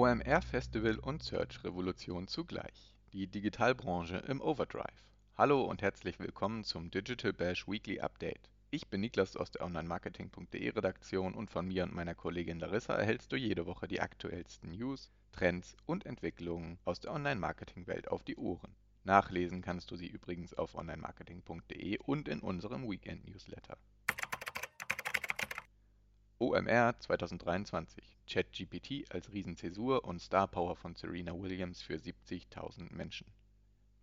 OMR Festival und Search Revolution zugleich. Die Digitalbranche im Overdrive. Hallo und herzlich willkommen zum Digital Bash Weekly Update. Ich bin Niklas aus der Online-Marketing.de Redaktion und von mir und meiner Kollegin Larissa erhältst du jede Woche die aktuellsten News, Trends und Entwicklungen aus der Online-Marketing-Welt auf die Ohren. Nachlesen kannst du sie übrigens auf online-marketing.de und in unserem Weekend-Newsletter. OMR 2023 ChatGPT als Riesenzäsur und Star Power von Serena Williams für 70.000 Menschen.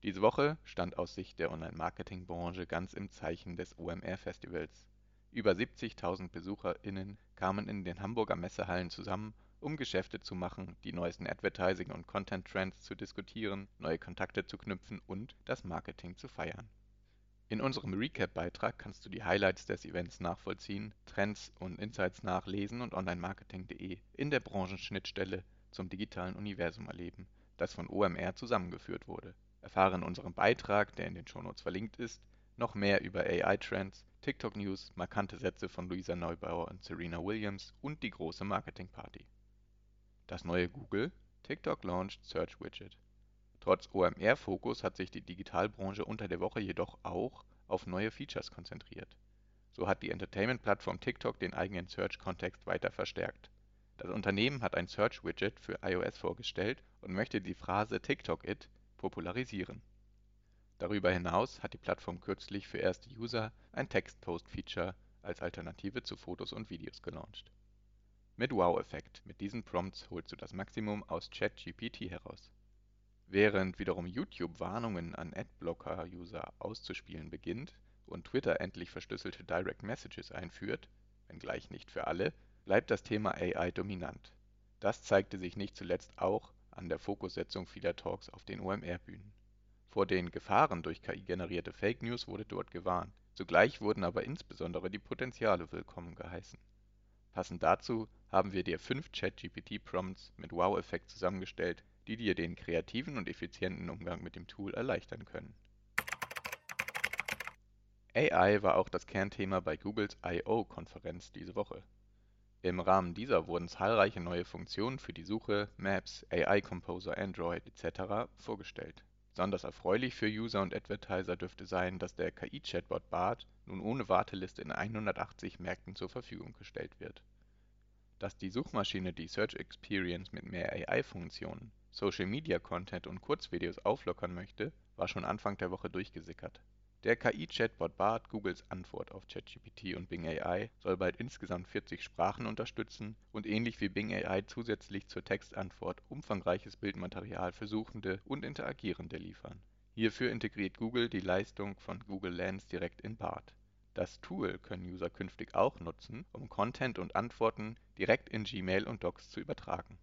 Diese Woche stand aus Sicht der Online-Marketing-Branche ganz im Zeichen des OMR-Festivals. Über 70.000 BesucherInnen kamen in den Hamburger Messehallen zusammen, um Geschäfte zu machen, die neuesten Advertising- und Content-Trends zu diskutieren, neue Kontakte zu knüpfen und das Marketing zu feiern in unserem Recap-Beitrag kannst du die Highlights des Events nachvollziehen, Trends und Insights nachlesen und onlinemarketing.de in der Branchenschnittstelle zum digitalen Universum erleben, das von OMR zusammengeführt wurde. Erfahre in unserem Beitrag, der in den Shownotes verlinkt ist, noch mehr über AI-Trends, TikTok-News, markante Sätze von Luisa Neubauer und Serena Williams und die große Marketing-Party. Das neue Google, TikTok launched Search Widget. Trotz OMR-Fokus hat sich die Digitalbranche unter der Woche jedoch auch auf neue Features konzentriert. So hat die Entertainment-Plattform TikTok den eigenen Search-Kontext weiter verstärkt. Das Unternehmen hat ein Search-Widget für iOS vorgestellt und möchte die Phrase TikTok It popularisieren. Darüber hinaus hat die Plattform kürzlich für erste User ein Text-Post-Feature als Alternative zu Fotos und Videos gelauncht. Mit Wow-Effekt. Mit diesen Prompts holst du das Maximum aus ChatGPT heraus Während wiederum YouTube Warnungen an Adblocker-User auszuspielen beginnt und Twitter endlich verschlüsselte Direct Messages einführt (wenngleich nicht für alle), bleibt das Thema AI dominant. Das zeigte sich nicht zuletzt auch an der Fokussetzung vieler Talks auf den OMR-Bühnen. Vor den Gefahren durch KI-generierte Fake News wurde dort gewarnt, zugleich wurden aber insbesondere die Potenziale willkommen geheißen. Passend dazu haben wir dir fünf ChatGPT-Prompts mit Wow-Effekt zusammengestellt die dir den kreativen und effizienten Umgang mit dem Tool erleichtern können. AI war auch das Kernthema bei Googles I.O.-Konferenz diese Woche. Im Rahmen dieser wurden zahlreiche neue Funktionen für die Suche, Maps, AI Composer, Android etc. vorgestellt. Besonders erfreulich für User und Advertiser dürfte sein, dass der KI-Chatbot Bart nun ohne Warteliste in 180 Märkten zur Verfügung gestellt wird. Dass die Suchmaschine die Search Experience mit mehr AI-Funktionen Social-Media-Content und Kurzvideos auflockern möchte, war schon Anfang der Woche durchgesickert. Der KI-Chatbot Bart, Googles Antwort auf ChatGPT und Bing AI, soll bald insgesamt 40 Sprachen unterstützen und ähnlich wie Bing AI zusätzlich zur Textantwort umfangreiches Bildmaterial für Suchende und Interagierende liefern. Hierfür integriert Google die Leistung von Google Lens direkt in Bart. Das Tool können User künftig auch nutzen, um Content und Antworten direkt in Gmail und Docs zu übertragen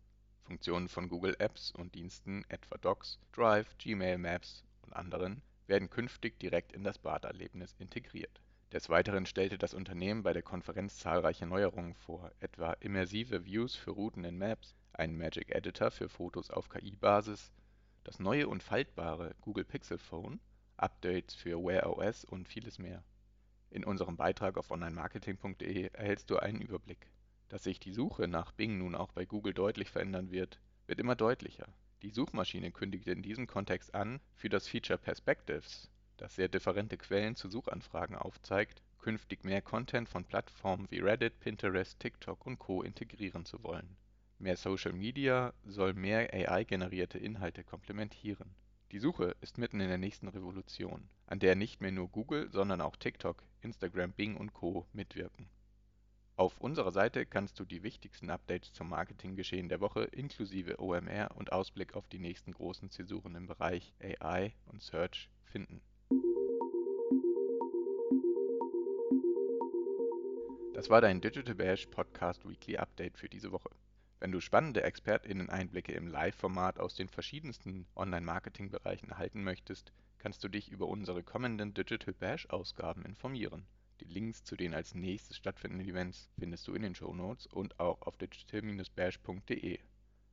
Funktionen von Google Apps und Diensten etwa Docs, Drive, Gmail, Maps und anderen werden künftig direkt in das Bart-Erlebnis integriert. Des Weiteren stellte das Unternehmen bei der Konferenz zahlreiche Neuerungen vor, etwa immersive Views für Routen in Maps, einen Magic Editor für Fotos auf KI-Basis, das neue und faltbare Google Pixel Phone, Updates für Wear OS und vieles mehr. In unserem Beitrag auf onlinemarketing.de erhältst du einen Überblick dass sich die Suche nach Bing nun auch bei Google deutlich verändern wird, wird immer deutlicher. Die Suchmaschine kündigte in diesem Kontext an, für das Feature Perspectives, das sehr differente Quellen zu Suchanfragen aufzeigt, künftig mehr Content von Plattformen wie Reddit, Pinterest, TikTok und Co. integrieren zu wollen. Mehr Social Media soll mehr AI-generierte Inhalte komplementieren. Die Suche ist mitten in der nächsten Revolution, an der nicht mehr nur Google, sondern auch TikTok, Instagram, Bing und Co. mitwirken auf unserer Seite kannst du die wichtigsten Updates zum Marketinggeschehen der Woche inklusive OMR und Ausblick auf die nächsten großen Zäsuren im Bereich AI und Search finden. Das war dein Digital Bash Podcast Weekly Update für diese Woche. Wenn du spannende ExpertInnen-Einblicke im Live-Format aus den verschiedensten Online-Marketing-Bereichen erhalten möchtest, kannst du dich über unsere kommenden Digital Bash-Ausgaben informieren. Die Links zu den als nächstes stattfindenden Events findest du in den Shownotes und auch auf digital-bash.de.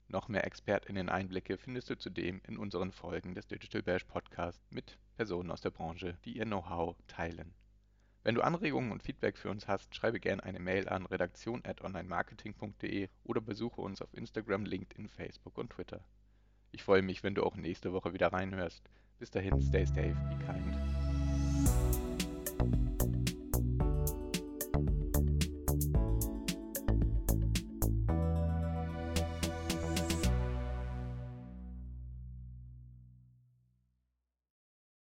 Noch mehr ExpertInnen-Einblicke findest du zudem in unseren Folgen des Digital Bash Podcast mit Personen aus der Branche, die ihr Know-how teilen. Wenn du Anregungen und Feedback für uns hast, schreibe gerne eine Mail an redaktion@onlinemarketing.de oder besuche uns auf Instagram, LinkedIn, Facebook und Twitter. Ich freue mich, wenn du auch nächste Woche wieder reinhörst. Bis dahin, stay safe, be kind.